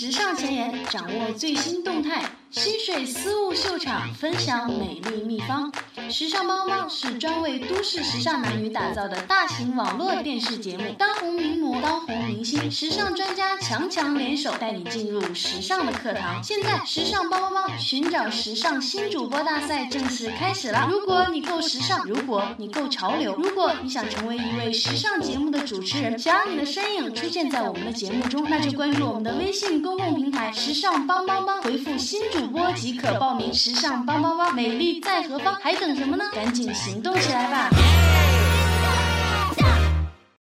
时尚前沿掌握最新动态。溪水丝雾秀场，分享美丽秘方。时尚帮帮是专为都市时尚男女打造的大型网络电视节目，当红名模、当红明星、时尚专家强强联手，带你进入时尚的课堂。现在，时尚帮帮帮寻找时尚新主播大赛正式开始了。如果你够时尚，如果你够潮流，如果你想成为一位时尚节目的主持人，想让你的身影出现在我们的节目中，那就关注我们的微信公共平台“时尚帮帮帮”，回复“新主主播”即可报名。时尚帮帮帮，美丽在何方？还等什么呢？赶紧行动起来吧！